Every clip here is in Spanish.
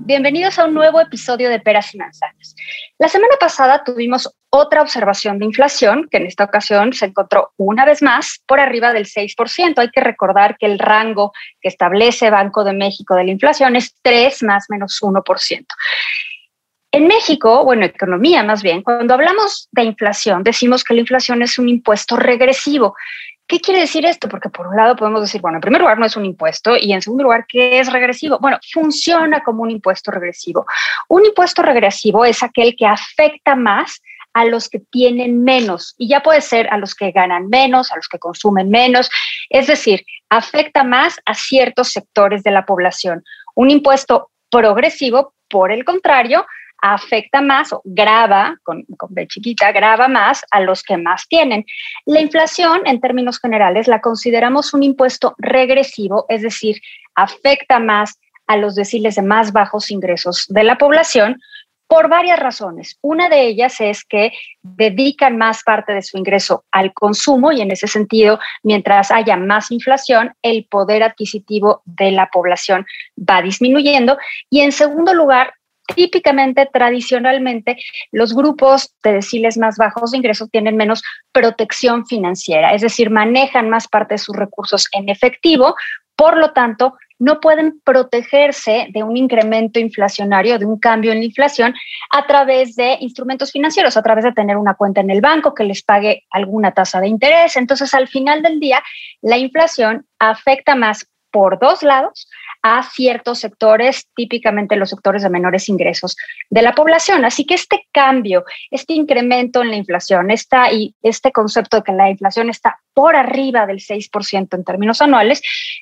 Bienvenidos a un nuevo episodio de Peras y Manzanas. La semana pasada tuvimos otra observación de inflación, que en esta ocasión se encontró una vez más por arriba del 6%. Hay que recordar que el rango que establece Banco de México de la inflación es 3 más menos 1%. En México, bueno, economía más bien, cuando hablamos de inflación, decimos que la inflación es un impuesto regresivo. ¿Qué quiere decir esto? Porque por un lado podemos decir, bueno, en primer lugar no es un impuesto y en segundo lugar, ¿qué es regresivo? Bueno, funciona como un impuesto regresivo. Un impuesto regresivo es aquel que afecta más a los que tienen menos y ya puede ser a los que ganan menos, a los que consumen menos, es decir, afecta más a ciertos sectores de la población. Un impuesto progresivo, por el contrario, afecta más o grava, con, con B chiquita, grava más a los que más tienen. La inflación, en términos generales, la consideramos un impuesto regresivo, es decir, afecta más a los deciles de más bajos ingresos de la población por varias razones. Una de ellas es que dedican más parte de su ingreso al consumo y en ese sentido, mientras haya más inflación, el poder adquisitivo de la población va disminuyendo. Y en segundo lugar, típicamente, tradicionalmente, los grupos de deciles más bajos de ingresos tienen menos protección financiera, es decir, manejan más parte de sus recursos en efectivo, por lo tanto, no pueden protegerse de un incremento inflacionario, de un cambio en la inflación, a través de instrumentos financieros, a través de tener una cuenta en el banco que les pague alguna tasa de interés. Entonces, al final del día, la inflación afecta más por dos lados a ciertos sectores, típicamente los sectores de menores ingresos de la población. Así que este cambio, este incremento en la inflación, esta, y este concepto de que la inflación está por arriba del 6% en términos anuales,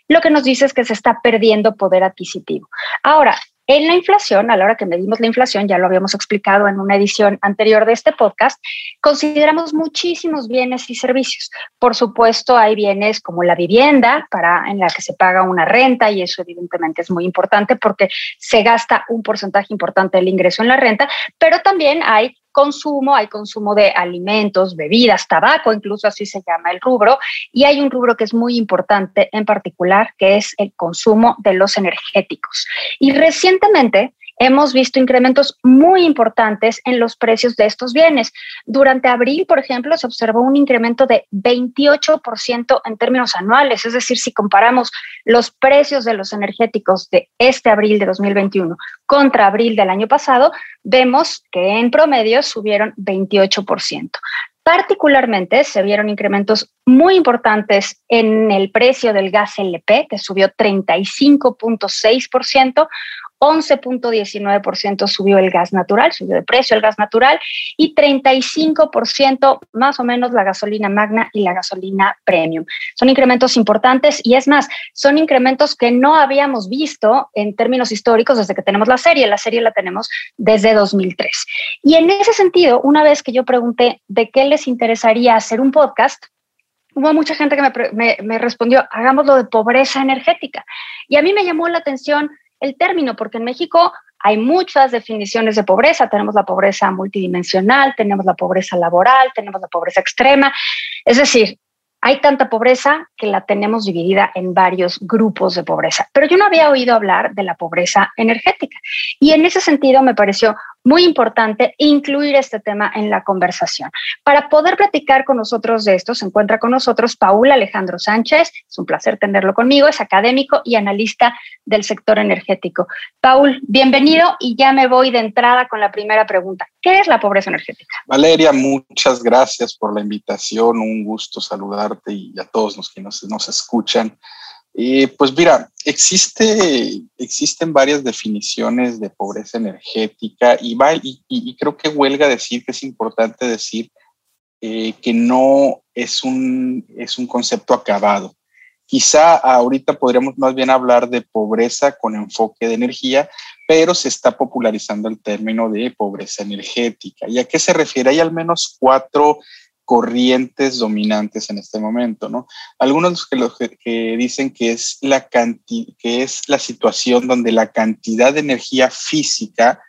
lo que nos dice es que se está perdiendo poder adquisitivo. Ahora, en la inflación, a la hora que medimos la inflación, ya lo habíamos explicado en una edición anterior de este podcast, consideramos muchísimos bienes y servicios. Por supuesto, hay bienes como la vivienda, para, en la que se paga una renta, y eso evidentemente es muy importante porque se gasta un porcentaje importante del ingreso en la renta, pero también hay consumo, hay consumo de alimentos, bebidas, tabaco, incluso así se llama el rubro, y hay un rubro que es muy importante en particular, que es el consumo de los energéticos. Y recientemente hemos visto incrementos muy importantes en los precios de estos bienes. Durante abril, por ejemplo, se observó un incremento de 28% en términos anuales, es decir, si comparamos los precios de los energéticos de este abril de 2021 contra abril del año pasado, vemos que en promedio subieron 28%. Particularmente se vieron incrementos muy importantes en el precio del gas LP, que subió 35.6%, 11.19% subió el gas natural, subió de precio el gas natural y 35% más o menos la gasolina magna y la gasolina premium. Son incrementos importantes y es más, son incrementos que no habíamos visto en términos históricos desde que tenemos la serie. La serie la tenemos desde 2003. Y en ese sentido, una vez que yo pregunté de qué les interesaría hacer un podcast, hubo mucha gente que me, me, me respondió, hagámoslo de pobreza energética. Y a mí me llamó la atención el término, porque en México hay muchas definiciones de pobreza. Tenemos la pobreza multidimensional, tenemos la pobreza laboral, tenemos la pobreza extrema. Es decir, hay tanta pobreza que la tenemos dividida en varios grupos de pobreza. Pero yo no había oído hablar de la pobreza energética. Y en ese sentido me pareció muy importante incluir este tema en la conversación. Para poder platicar con nosotros de esto, se encuentra con nosotros Paul Alejandro Sánchez. Es un placer tenerlo conmigo. Es académico y analista del sector energético. Paul, bienvenido y ya me voy de entrada con la primera pregunta. ¿Qué es la pobreza energética? Valeria, muchas gracias por la invitación. Un gusto saludarte y a todos los que nos, nos escuchan. Eh, pues mira, existe, existen varias definiciones de pobreza energética y, va, y, y creo que huelga decir que es importante decir eh, que no es un, es un concepto acabado. Quizá ahorita podríamos más bien hablar de pobreza con enfoque de energía, pero se está popularizando el término de pobreza energética. ¿Y a qué se refiere? Hay al menos cuatro corrientes dominantes en este momento, ¿no? Algunos dicen que es, la que es la situación donde la cantidad de energía física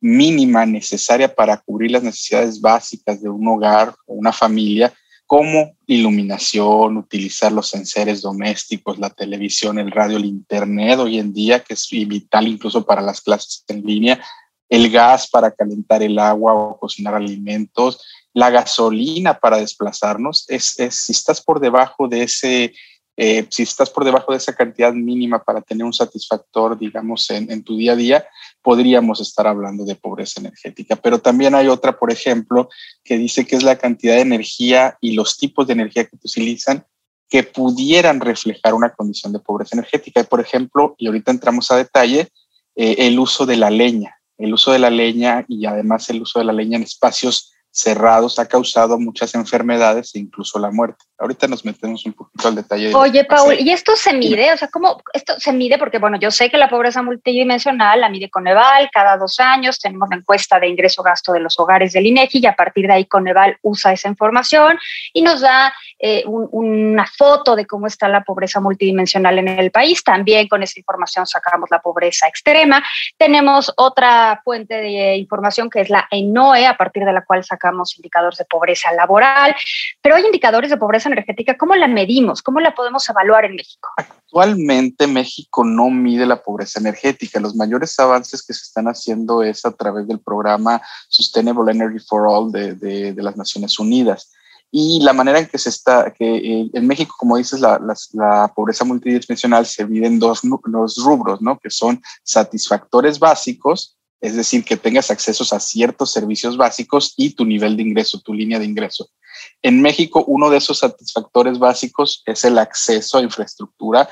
mínima necesaria para cubrir las necesidades básicas de un hogar o una familia como iluminación, utilizar los enseres domésticos, la televisión, el radio, el internet hoy en día, que es vital incluso para las clases en línea, el gas para calentar el agua o cocinar alimentos, la gasolina para desplazarnos, es, si estás por debajo de ese eh, si estás por debajo de esa cantidad mínima para tener un satisfactor, digamos, en, tu día a día, podríamos estar hablando de pobreza energética. Pero también hay otra, por ejemplo, que dice que es la cantidad de energía y los tipos de energía que utilizan que pudieran reflejar una condición de pobreza energética. Por ejemplo, y ahorita entramos a detalle, eh, el uso de la leña, el uso de la leña y además el uso de la leña en espacios cerrados ha causado muchas enfermedades e incluso la muerte. Ahorita nos metemos un poquito al detalle. Oye, Paul, ¿y esto se mide? O sea, ¿cómo esto se mide? Porque, bueno, yo sé que la pobreza multidimensional la mide Coneval cada dos años, tenemos la encuesta de ingreso-gasto de los hogares del INEGI y a partir de ahí Coneval usa esa información y nos da eh, una foto de cómo está la pobreza multidimensional en el país. También con esa información sacamos la pobreza extrema. Tenemos otra fuente de información que es la ENOE, a partir de la cual sacamos indicadores de pobreza laboral, pero hay indicadores de pobreza energética. ¿Cómo la medimos? ¿Cómo la podemos evaluar en México? Actualmente México no mide la pobreza energética. Los mayores avances que se están haciendo es a través del programa Sustainable Energy for All de, de, las Naciones Unidas y la manera en que se está, que eh, en México, como dices, la, la, la, pobreza multidimensional se divide en dos, dos rubros, ¿no? Que son satisfactores básicos es decir, que tengas acceso a ciertos servicios básicos y tu nivel de ingreso, tu línea de ingreso. En México, uno de esos satisfactores básicos es el acceso a infraestructura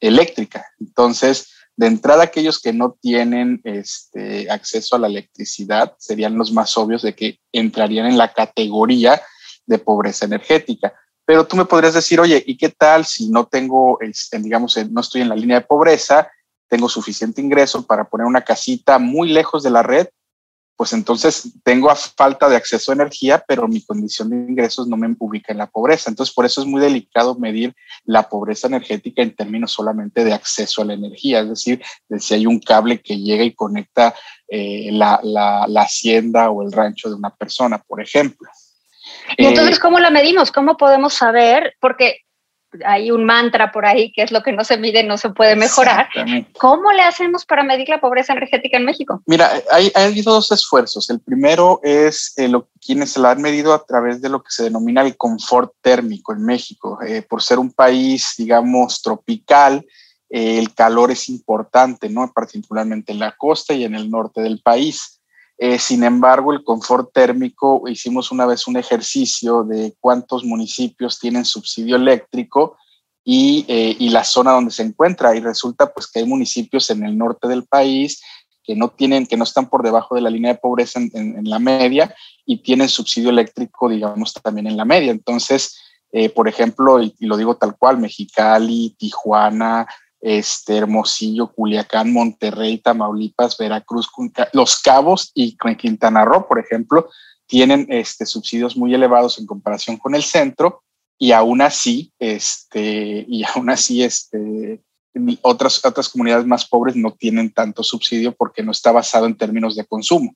eléctrica. Entonces, de entrada, aquellos que no tienen este, acceso a la electricidad serían los más obvios de que entrarían en la categoría de pobreza energética. Pero tú me podrías decir, oye, ¿y qué tal si no tengo, este, digamos, no estoy en la línea de pobreza tengo suficiente ingreso para poner una casita muy lejos de la red, pues entonces tengo a falta de acceso a energía, pero mi condición de ingresos no me ubica en la pobreza. Entonces, por eso es muy delicado medir la pobreza energética en términos solamente de acceso a la energía, es decir, de si hay un cable que llega y conecta eh, la, la, hacienda o el rancho de una persona, por ejemplo. Y entonces, eh, ¿cómo la medimos? ¿Cómo podemos saber? Porque hay un mantra por ahí que es lo que no se mide no se puede mejorar. ¿Cómo le hacemos para medir la pobreza energética en México? Mira, hay, hay dos esfuerzos. El primero es eh, lo, quienes se la han medido a través de lo que se denomina el confort térmico en México. Eh, por ser un país, digamos, tropical, eh, el calor es importante, ¿no? Particularmente en la costa y en el norte del país. Eh, sin embargo, el confort térmico, hicimos una vez un ejercicio de cuántos municipios tienen subsidio eléctrico y, eh, y, la zona donde se encuentra. Y resulta pues que hay municipios en el norte del país que no tienen, que no están por debajo de la línea de pobreza en, la media y tienen subsidio eléctrico, digamos, también en la media. Entonces, eh, por ejemplo, y, lo digo tal cual, Mexicali, Tijuana, este, Hermosillo, Culiacán, Monterrey, Tamaulipas, Veracruz, Los Cabos y Quintana Roo, por ejemplo, tienen este, subsidios muy elevados en comparación con el centro y aún así, este, y aún así, este, otras, otras comunidades más pobres no tienen tanto subsidio porque no está basado en términos de consumo.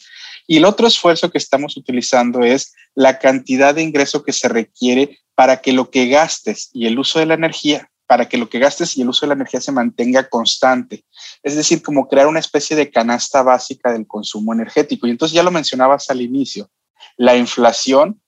Y el otro esfuerzo que estamos utilizando es la cantidad de ingreso que se requiere para que lo que gastes y el uso de la energía para que lo que gastes y el uso de la energía se mantenga constante. Es decir, como crear una especie de canasta básica del consumo energético. Y entonces ya lo mencionabas al inicio, la inflación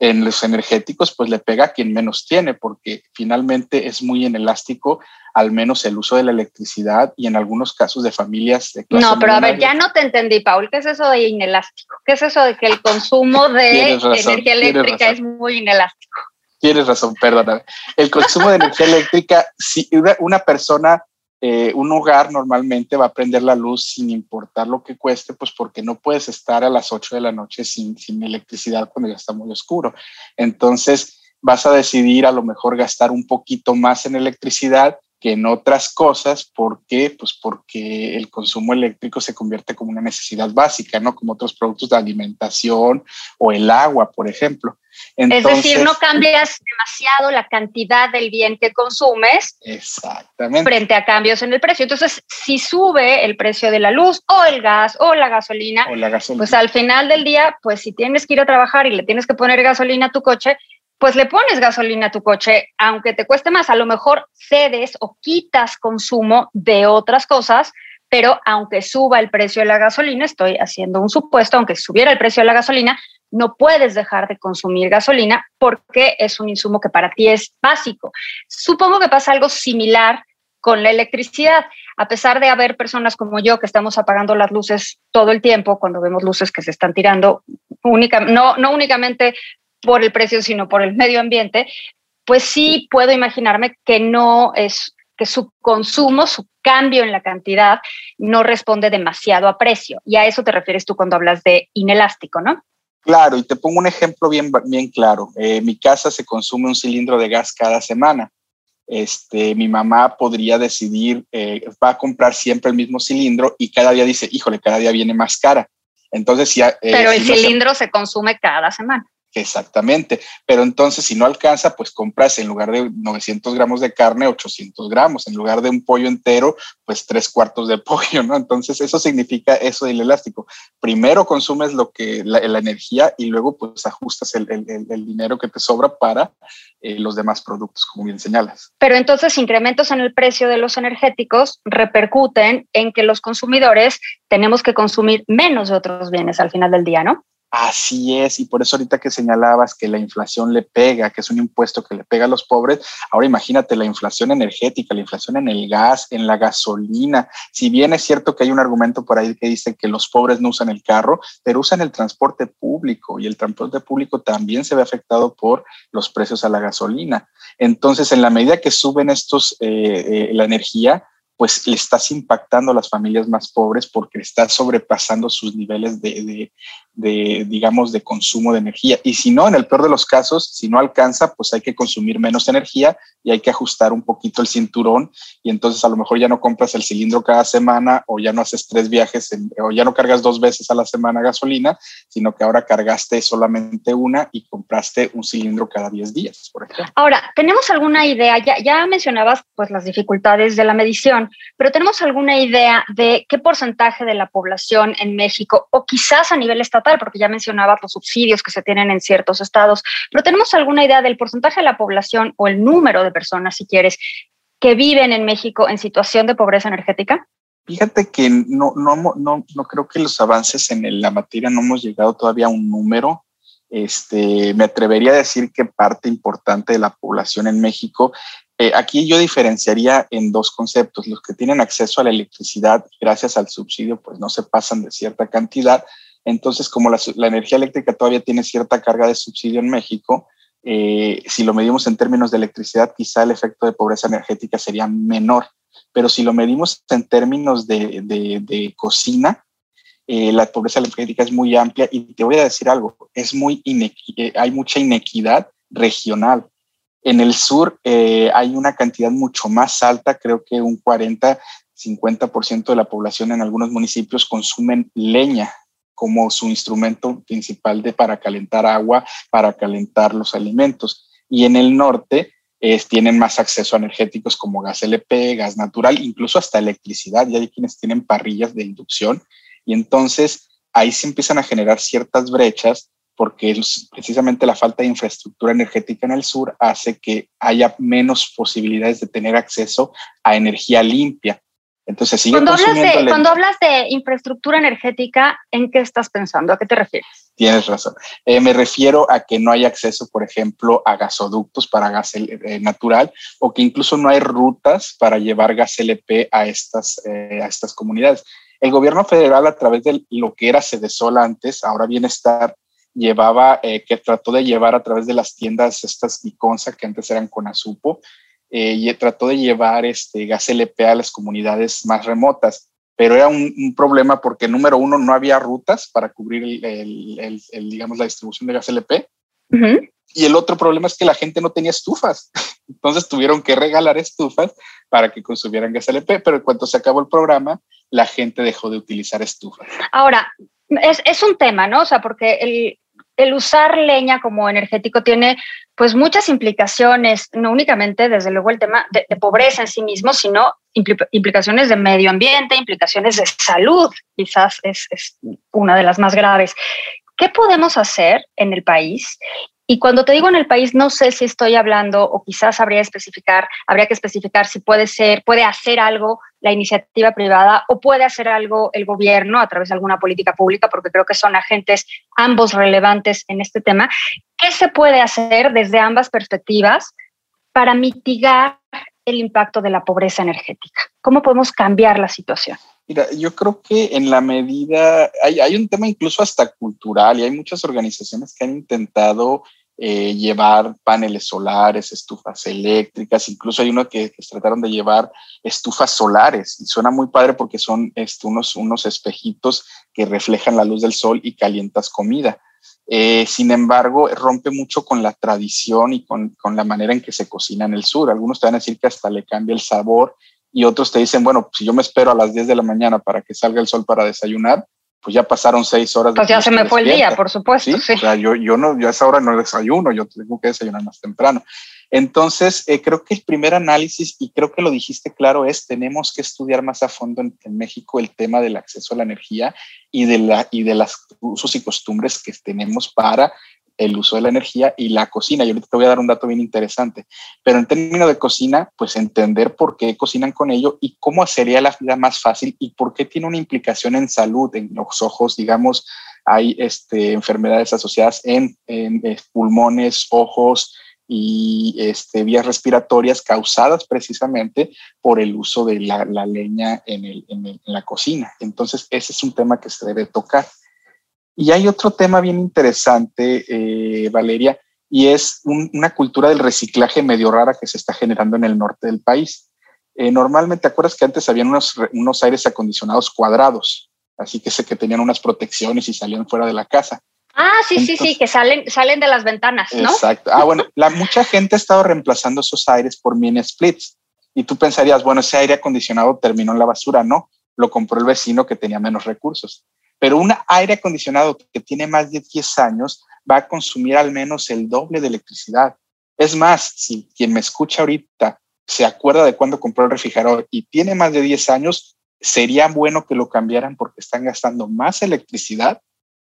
en los energéticos pues le pega a quien menos tiene porque finalmente es muy inelástico al menos el uso de la electricidad y en algunos casos de familias de No, pero a ver, ya no te entendí, Paul, ¿qué es eso de inelástico? ¿Qué es eso de que el consumo de energía eléctrica es muy inelástico? Tienes razón, perdóname. El consumo de energía eléctrica, si una, persona, eh, un hogar normalmente va a prender la luz sin importar lo que cueste, pues porque no puedes estar a las 8 de la noche sin, sin electricidad cuando ya está muy oscuro. Entonces, vas a decidir a lo mejor gastar un poquito más en electricidad que en otras cosas. ¿Por qué? Pues porque el consumo eléctrico se convierte como una necesidad básica, ¿no? Como otros productos de alimentación o el agua, por ejemplo. es decir, no cambias demasiado la cantidad del bien que consumes exactamente. frente a cambios en el precio. Entonces, si sube el precio de la luz o el gas o la gasolina, o la gasolina. pues al final del día, pues si tienes que ir a trabajar y le tienes que poner gasolina a tu coche, pues le pones gasolina a tu coche, aunque te cueste más, a lo mejor cedes o quitas consumo de otras cosas, pero aunque suba el precio de la gasolina, estoy haciendo un supuesto, aunque subiera el precio de la gasolina, no puedes dejar de consumir gasolina porque es un insumo que para ti es básico. Supongo que pasa algo similar con la electricidad. A pesar de haber personas como yo que estamos apagando las luces todo el tiempo, cuando vemos luces que se están tirando, no, no únicamente por el precio, sino por el medio ambiente, pues sí puedo imaginarme que no es que su consumo, su cambio en la cantidad no responde demasiado a precio. Y a eso te refieres tú cuando hablas de inelástico, ¿no? Claro, y te pongo un ejemplo bien, bien claro. Eh, en mi casa se consume un cilindro de gas cada semana. Este, mi mamá podría decidir, eh, va a comprar siempre el mismo cilindro y cada día dice, híjole, cada día viene más cara. Entonces ya... Eh, Pero el cilindro se consume cada semana. Exactamente, pero entonces si no alcanza, pues compras en lugar de 900 gramos de carne, 800 gramos, en lugar de un pollo entero, pues tres cuartos de pollo, ¿no? Entonces eso significa eso del elástico. Primero consumes lo que la, energía y luego pues ajustas el, dinero que te sobra para eh, los demás productos, como bien señalas. Pero entonces incrementos en el precio de los energéticos repercuten en que los consumidores tenemos que consumir menos de otros bienes al final del día, ¿no? Así es, y por eso ahorita que señalabas que la inflación le pega, que es un impuesto que le pega a los pobres, ahora imagínate la inflación energética, la inflación en el gas, en la gasolina. Si bien es cierto que hay un argumento por ahí que dice que los pobres no usan el carro, pero usan el transporte público y el transporte público también se ve afectado por los precios a la gasolina. Entonces, en la medida que suben estos, eh, eh, la energía, pues le estás impactando a las familias más pobres porque estás sobrepasando sus niveles de, de, digamos, de consumo de energía. Y si no, en el peor de los casos, si no alcanza, pues hay que consumir menos energía y hay que ajustar un poquito el cinturón y entonces a lo mejor ya no compras el cilindro cada semana o ya no haces tres viajes o ya no cargas dos veces a la semana gasolina, sino que ahora cargaste solamente una y compraste un cilindro cada 10 días, por ejemplo. Ahora, ¿tenemos alguna idea? Ya, ya mencionabas pues las dificultades de la medición, pero ¿tenemos alguna idea de qué porcentaje de la población en México o quizás a nivel estatal porque ya mencionabas los subsidios que se tienen en ciertos estados, pero ¿tenemos alguna idea del porcentaje de la población o el número de personas, si quieres, que viven en México en situación de pobreza energética? Fíjate que no, no, no, no creo que los avances en la materia no hemos llegado todavía a un número. Este, me atrevería a decir que parte importante de la población en México, eh, aquí yo diferenciaría en dos conceptos. Los que tienen acceso a la electricidad gracias al subsidio, pues no se pasan de cierta cantidad, entonces, como la, energía eléctrica todavía tiene cierta carga de subsidio en México, eh, si lo medimos en términos de electricidad, quizá el efecto de pobreza energética sería menor. Pero si lo medimos en términos de, cocina, eh, la pobreza energética es muy amplia y te voy a decir algo, es muy eh, hay mucha inequidad regional. En el sur hay una cantidad mucho más alta, creo que un 40, 50% de la población en algunos municipios consumen leña como su instrumento principal de, para calentar agua, para calentar los alimentos. Y en el norte tienen más acceso a energéticos como gas LP, gas natural, incluso hasta electricidad. Y hay quienes tienen parrillas de inducción. Y entonces ahí se empiezan a generar ciertas brechas porque precisamente la falta de infraestructura energética en el sur hace que haya menos posibilidades de tener acceso a energía limpia. Entonces, sigue cuando hablas, de, cuando hablas de infraestructura energética, ¿en qué estás pensando? ¿A qué te refieres? Tienes razón. Eh, me refiero a que no hay acceso, por ejemplo, a gasoductos para gas eh, natural o que incluso no hay rutas para llevar gas LP a estas, eh, a estas comunidades. El gobierno federal, a través de lo que era Sedesol antes, ahora Bienestar, llevaba, que trató de llevar a través de las tiendas estas Biconsa, que antes eran con Azupo, eh, y trató de llevar este gas LP a las comunidades más remotas, pero era un, problema porque número uno no había rutas para cubrir el, digamos la distribución de gas LP Y el otro problema es que la gente no tenía estufas. Entonces tuvieron que regalar estufas para que consumieran gas LP, pero en cuanto se acabó el programa, la gente dejó de utilizar estufas. Ahora, es, es un tema, ¿no? O sea, porque el, el usar leña como energético tiene pues muchas implicaciones, no únicamente desde luego el tema de, pobreza en sí mismo, sino implicaciones de medio ambiente, implicaciones de salud, quizás es, es una de las más graves. ¿Qué podemos hacer en el país y cuando te digo en el país, no sé si estoy hablando o quizás habría, especificar, habría que especificar si puede ser, puede hacer algo la iniciativa privada o puede hacer algo el gobierno a través de alguna política pública, porque creo que son agentes ambos relevantes en este tema. ¿Qué se puede hacer desde ambas perspectivas para mitigar el impacto de la pobreza energética? ¿Cómo podemos cambiar la situación? Mira, yo creo que en la medida, hay, un tema incluso hasta cultural y hay muchas organizaciones que han intentado eh, llevar paneles solares, estufas eléctricas, incluso hay uno que, que, trataron de llevar estufas solares y suena muy padre porque son este, unos, unos espejitos que reflejan la luz del sol y calientas comida. Eh, sin embargo, rompe mucho con la tradición y con, con, la manera en que se cocina en el sur. Algunos te van a decir que hasta le cambia el sabor y otros te dicen, bueno, si yo me espero a las 10 de la mañana para que salga el sol para desayunar, pues ya pasaron seis horas. Pues ya se me fue el día, por supuesto. ¿Sí? O sea, yo, yo, no, yo a esa hora no desayuno, yo tengo que desayunar más temprano. Entonces, eh, creo que el primer análisis, y creo que lo dijiste claro, es tenemos que estudiar más a fondo en, en, México el tema del acceso a la energía y de, la, y de las usos y costumbres que tenemos para el uso de la energía y la cocina. Y ahorita te voy a dar un dato bien interesante. Pero en términos de cocina, pues entender por qué cocinan con ello y cómo sería la vida más fácil y por qué tiene una implicación en salud, en los ojos, digamos, hay este, enfermedades asociadas en, en, en pulmones, ojos, y este, vías respiratorias causadas precisamente por el uso de la, leña en, la cocina. Entonces, ese es un tema que se debe tocar. Y hay otro tema bien interesante, eh, Valeria, y es un, una cultura del reciclaje medio rara que se está generando en el norte del país. Eh, normalmente, ¿te acuerdas que antes habían unos, unos aires acondicionados cuadrados? Así que sé que tenían unas protecciones y salían fuera de la casa. Ah, sí, Entonces, sí, sí, que salen, salen de las ventanas, ¿no? Exacto. Ah, bueno, la, mucha gente ha estado reemplazando esos aires por mini splits. Y tú pensarías, bueno, ese aire acondicionado terminó en la basura. No, lo compró el vecino que tenía menos recursos pero un aire acondicionado que tiene más de 10 años va a consumir al menos el doble de electricidad. Es más, si quien me escucha ahorita se acuerda de cuando compró el refrigerador y tiene más de 10 años, sería bueno que lo cambiaran porque están gastando más electricidad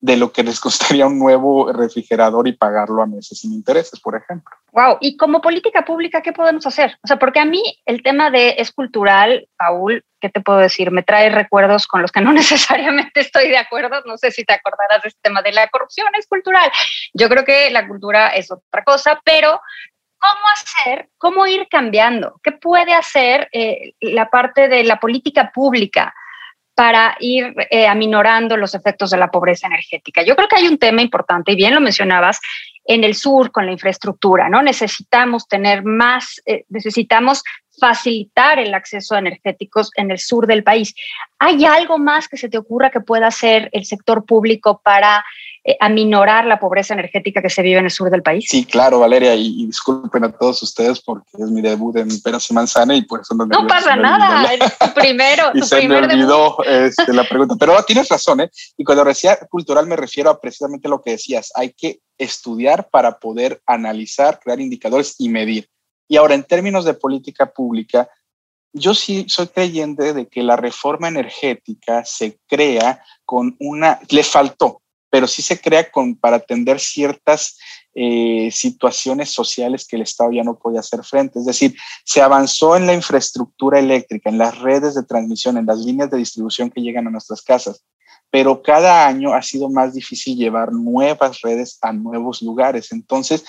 de lo que les costaría un nuevo refrigerador y pagarlo a meses sin intereses, por ejemplo. Wow, y como política pública, ¿qué podemos hacer? O sea, porque a mí el tema de es cultural, Paul, ¿qué te puedo decir? Me trae recuerdos con los que no necesariamente estoy de acuerdo. No sé si te acordarás de este tema de la corrupción, es cultural. Yo creo que la cultura es otra cosa, pero ¿cómo hacer, cómo ir cambiando? ¿Qué puede hacer eh, la parte de la política pública? Para ir eh, aminorando los efectos de la pobreza energética. Yo creo que hay un tema importante, y bien lo mencionabas, en el sur con la infraestructura, ¿no? Necesitamos tener más, eh, necesitamos facilitar el acceso a energéticos en el sur del país. ¿Hay algo más que se te ocurra que pueda hacer el sector público para eh, aminorar la pobreza energética que se vive en el sur del país? Sí, claro, Valeria, y, y disculpen a todos ustedes porque es mi debut en Peras y Manzana y por eso no, no pasa nada, tu primero. y tu se primer me olvidó este, la pregunta, pero tienes razón, ¿eh? Y cuando decía cultural me refiero a precisamente lo que decías, hay que estudiar para poder analizar, crear indicadores y medir. Y ahora, en términos de política pública, yo sí soy creyente de que la reforma energética se crea con una, le faltó, pero sí se crea con, para atender ciertas eh, situaciones sociales que el Estado ya no podía hacer frente. Es decir, se avanzó en la infraestructura eléctrica, en las redes de transmisión, en las líneas de distribución que llegan a nuestras casas, pero cada año ha sido más difícil llevar nuevas redes a nuevos lugares. Entonces,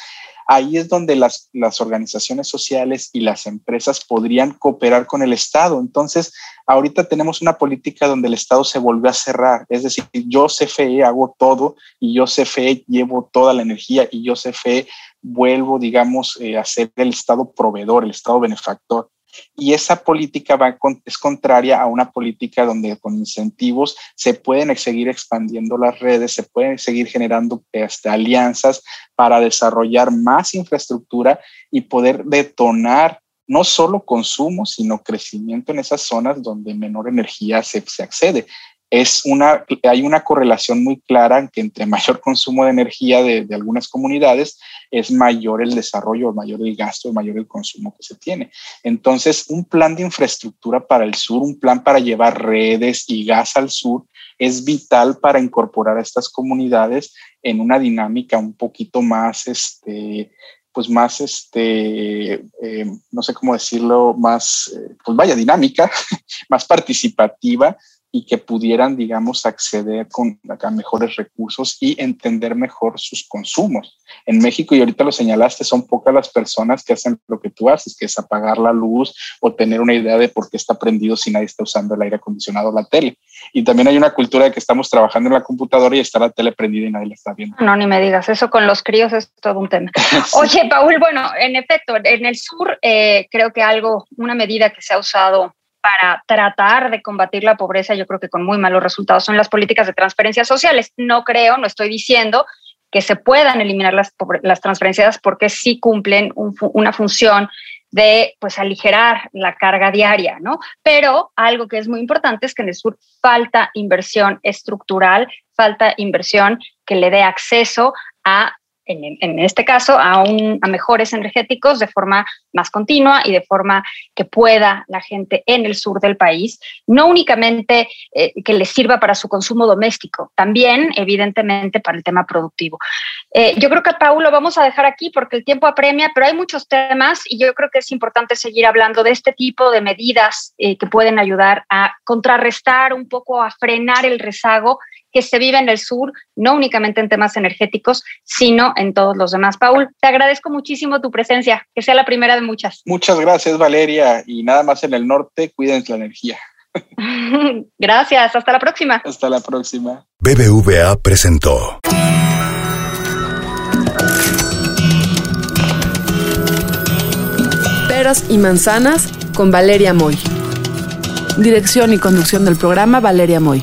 ahí es donde las, las, organizaciones sociales y las empresas podrían cooperar con el Estado. Entonces, ahorita tenemos una política donde el Estado se volvió a cerrar. Es decir, yo CFE hago todo y yo CFE llevo toda la energía y yo CFE vuelvo, digamos, eh, a ser el Estado proveedor, el Estado benefactor. Y esa política va es contraria a una política donde con incentivos se pueden seguir expandiendo las redes, se pueden seguir generando este, alianzas para desarrollar más infraestructura y poder detonar no solo consumo, sino crecimiento en esas zonas donde menor energía se, se accede es una, hay una correlación muy clara en que entre mayor consumo de energía de, algunas comunidades es mayor el desarrollo, mayor el gasto, mayor el consumo que se tiene. Entonces, un plan de infraestructura para el sur, un plan para llevar redes y gas al sur, es vital para incorporar a estas comunidades en una dinámica un poquito más, este, pues más, este, eh, no sé cómo decirlo, más, eh, pues vaya, dinámica, más participativa y que pudieran, digamos, acceder con, a mejores recursos y entender mejor sus consumos. En México, y ahorita lo señalaste, son pocas las personas que hacen lo que tú haces, que es apagar la luz o tener una idea de por qué está prendido si nadie está usando el aire acondicionado o la tele. Y también hay una cultura de que estamos trabajando en la computadora y está la tele prendida y nadie la está viendo. No, ni me digas, eso con los críos es todo un tema. Oye, Paul, bueno, en efecto, en el sur eh, creo que algo, una medida que se ha usado para tratar de combatir la pobreza, yo creo que con muy malos resultados, son las políticas de transferencias sociales. No creo, no estoy diciendo que se puedan eliminar las, transferencias porque sí cumplen una función de pues aligerar la carga diaria, ¿no? Pero algo que es muy importante es que en el sur falta inversión estructural, falta inversión que le dé acceso a en, este caso, a, mejores energéticos de forma más continua y de forma que pueda la gente en el sur del país, no únicamente eh, que les sirva para su consumo doméstico, también evidentemente para el tema productivo. Eh, yo creo que Paulo lo vamos a dejar aquí porque el tiempo apremia, pero hay muchos temas y yo creo que es importante seguir hablando de este tipo de medidas eh, que pueden ayudar a contrarrestar un poco, a frenar el rezago que se vive en el sur, no únicamente en temas energéticos, sino en todos los demás. Paul, te agradezco muchísimo tu presencia, que sea la primera de muchas. Muchas gracias, Valeria. Y nada más en el norte, cuídense la energía. gracias, hasta la próxima. Hasta la próxima. BBVA presentó. Peras y manzanas con Valeria Moy. Dirección y conducción del programa Valeria Moy.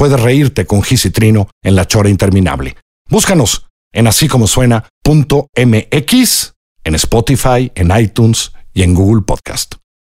puedes reírte con Gis Trino en la chora interminable. Búscanos en así como suena.mx, en Spotify, en iTunes y en Google Podcast.